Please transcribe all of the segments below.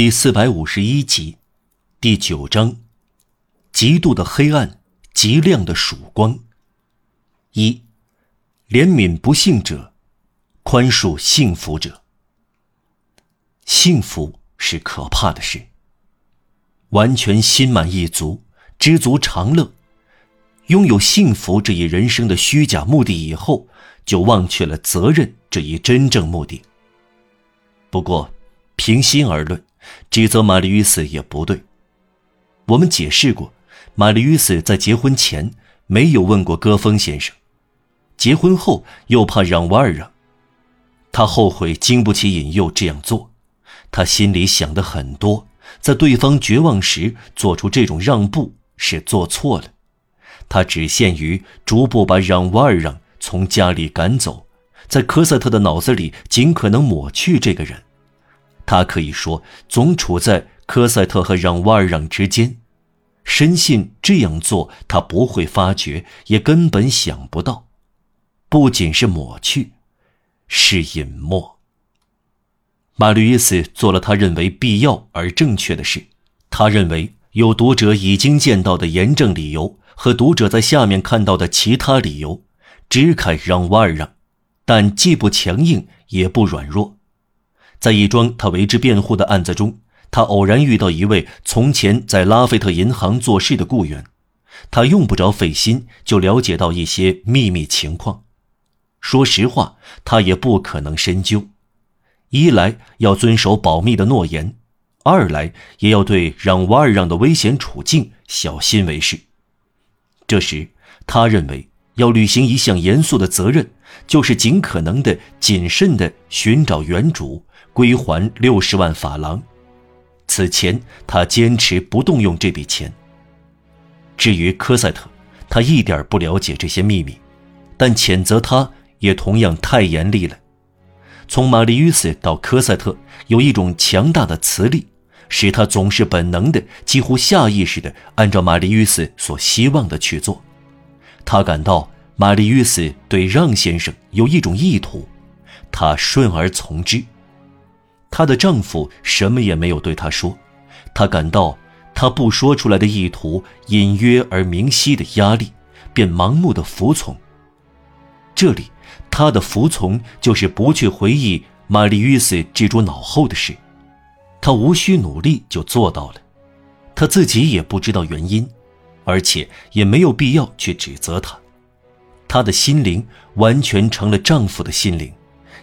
第四百五十一集，第九章：极度的黑暗，极亮的曙光。一，怜悯不幸者，宽恕幸福者。幸福是可怕的事。完全心满意足、知足常乐，拥有幸福这一人生的虚假目的以后，就忘却了责任这一真正目的。不过，平心而论。指责玛丽·与斯也不对。我们解释过，玛丽·与斯在结婚前没有问过戈峰先生，结婚后又怕让瓦尔让，他后悔经不起引诱这样做。他心里想的很多，在对方绝望时做出这种让步是做错了。他只限于逐步把让瓦尔让从家里赶走，在科赛特的脑子里尽可能抹去这个人。他可以说总处在科赛特和让瓦尔让之间，深信这样做他不会发觉，也根本想不到。不仅是抹去，是隐没。马吕伊斯做了他认为必要而正确的事。他认为有读者已经见到的严正理由和读者在下面看到的其他理由，支开让瓦尔让，但既不强硬也不软弱。在一桩他为之辩护的案子中，他偶然遇到一位从前在拉菲特银行做事的雇员，他用不着费心就了解到一些秘密情况。说实话，他也不可能深究。一来要遵守保密的诺言，二来也要对让瓦尔让的危险处境小心为是。这时，他认为要履行一项严肃的责任，就是尽可能的谨慎的寻找原主。归还六十万法郎。此前，他坚持不动用这笔钱。至于科赛特，他一点不了解这些秘密，但谴责他也同样太严厉了。从玛丽·与斯到科赛特，有一种强大的磁力，使他总是本能的、几乎下意识的按照玛丽·与斯所希望的去做。他感到玛丽·与斯对让先生有一种意图，他顺而从之。她的丈夫什么也没有对她说，她感到她不说出来的意图隐约而明晰的压力，便盲目的服从。这里，她的服从就是不去回忆玛丽·与斯记住脑后的事，她无需努力就做到了，她自己也不知道原因，而且也没有必要去指责她，她的心灵完全成了丈夫的心灵。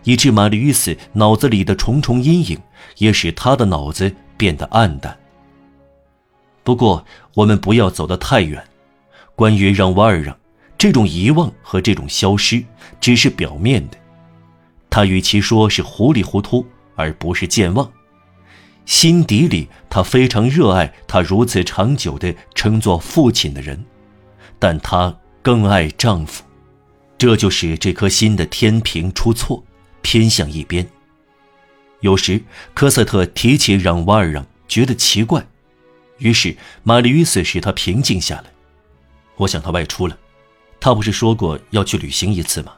以致玛丽·与斯脑子里的重重阴影，也使她的脑子变得暗淡。不过，我们不要走得太远。关于让瓦尔让，这种遗忘和这种消失，只是表面的。他与其说是糊里糊涂，而不是健忘。心底里，他非常热爱他如此长久的称作父亲的人，但他更爱丈夫。这就使这颗心的天平出错。偏向一边。有时，科赛特提起让瓦尔让，觉得奇怪，于是玛丽·与斯使他平静下来。我想他外出了，他不是说过要去旅行一次吗？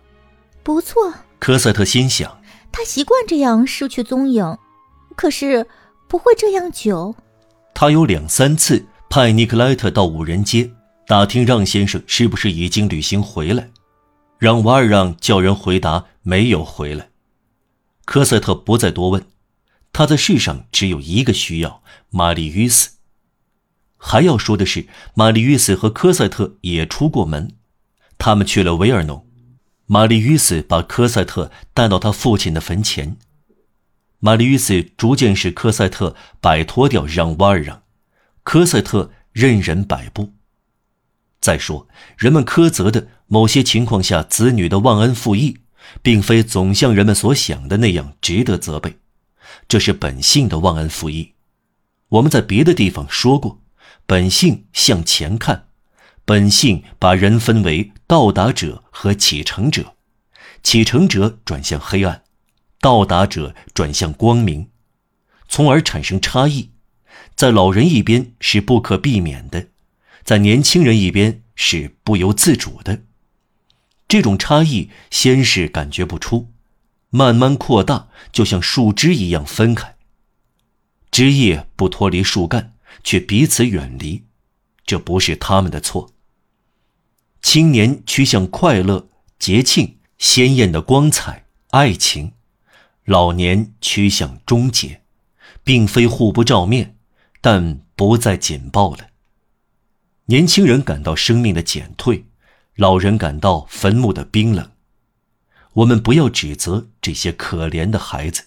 不错，科赛特心想，他习惯这样失去踪影，可是不会这样久。他有两三次派尼克莱特到五人街打听让先生是不是已经旅行回来，让瓦尔让叫人回答没有回来。科赛特不再多问，他在世上只有一个需要——玛丽·与斯。还要说的是，玛丽·与斯和科赛特也出过门，他们去了维尔农。玛丽·与斯把科赛特带到他父亲的坟前。玛丽·与斯逐渐使科赛特摆脱掉让瓦尔让，科赛特任人摆布。再说，人们苛责的某些情况下子女的忘恩负义。并非总像人们所想的那样值得责备，这是本性的忘恩负义。我们在别的地方说过，本性向前看，本性把人分为到达者和启程者，启程者转向黑暗，到达者转向光明，从而产生差异。在老人一边是不可避免的，在年轻人一边是不由自主的。这种差异先是感觉不出，慢慢扩大，就像树枝一样分开。枝叶不脱离树干，却彼此远离，这不是他们的错。青年趋向快乐、节庆、鲜艳的光彩、爱情；老年趋向终结，并非互不照面，但不再紧抱了。年轻人感到生命的减退，老人感到坟墓的冰冷。我们不要指责这些可怜的孩子。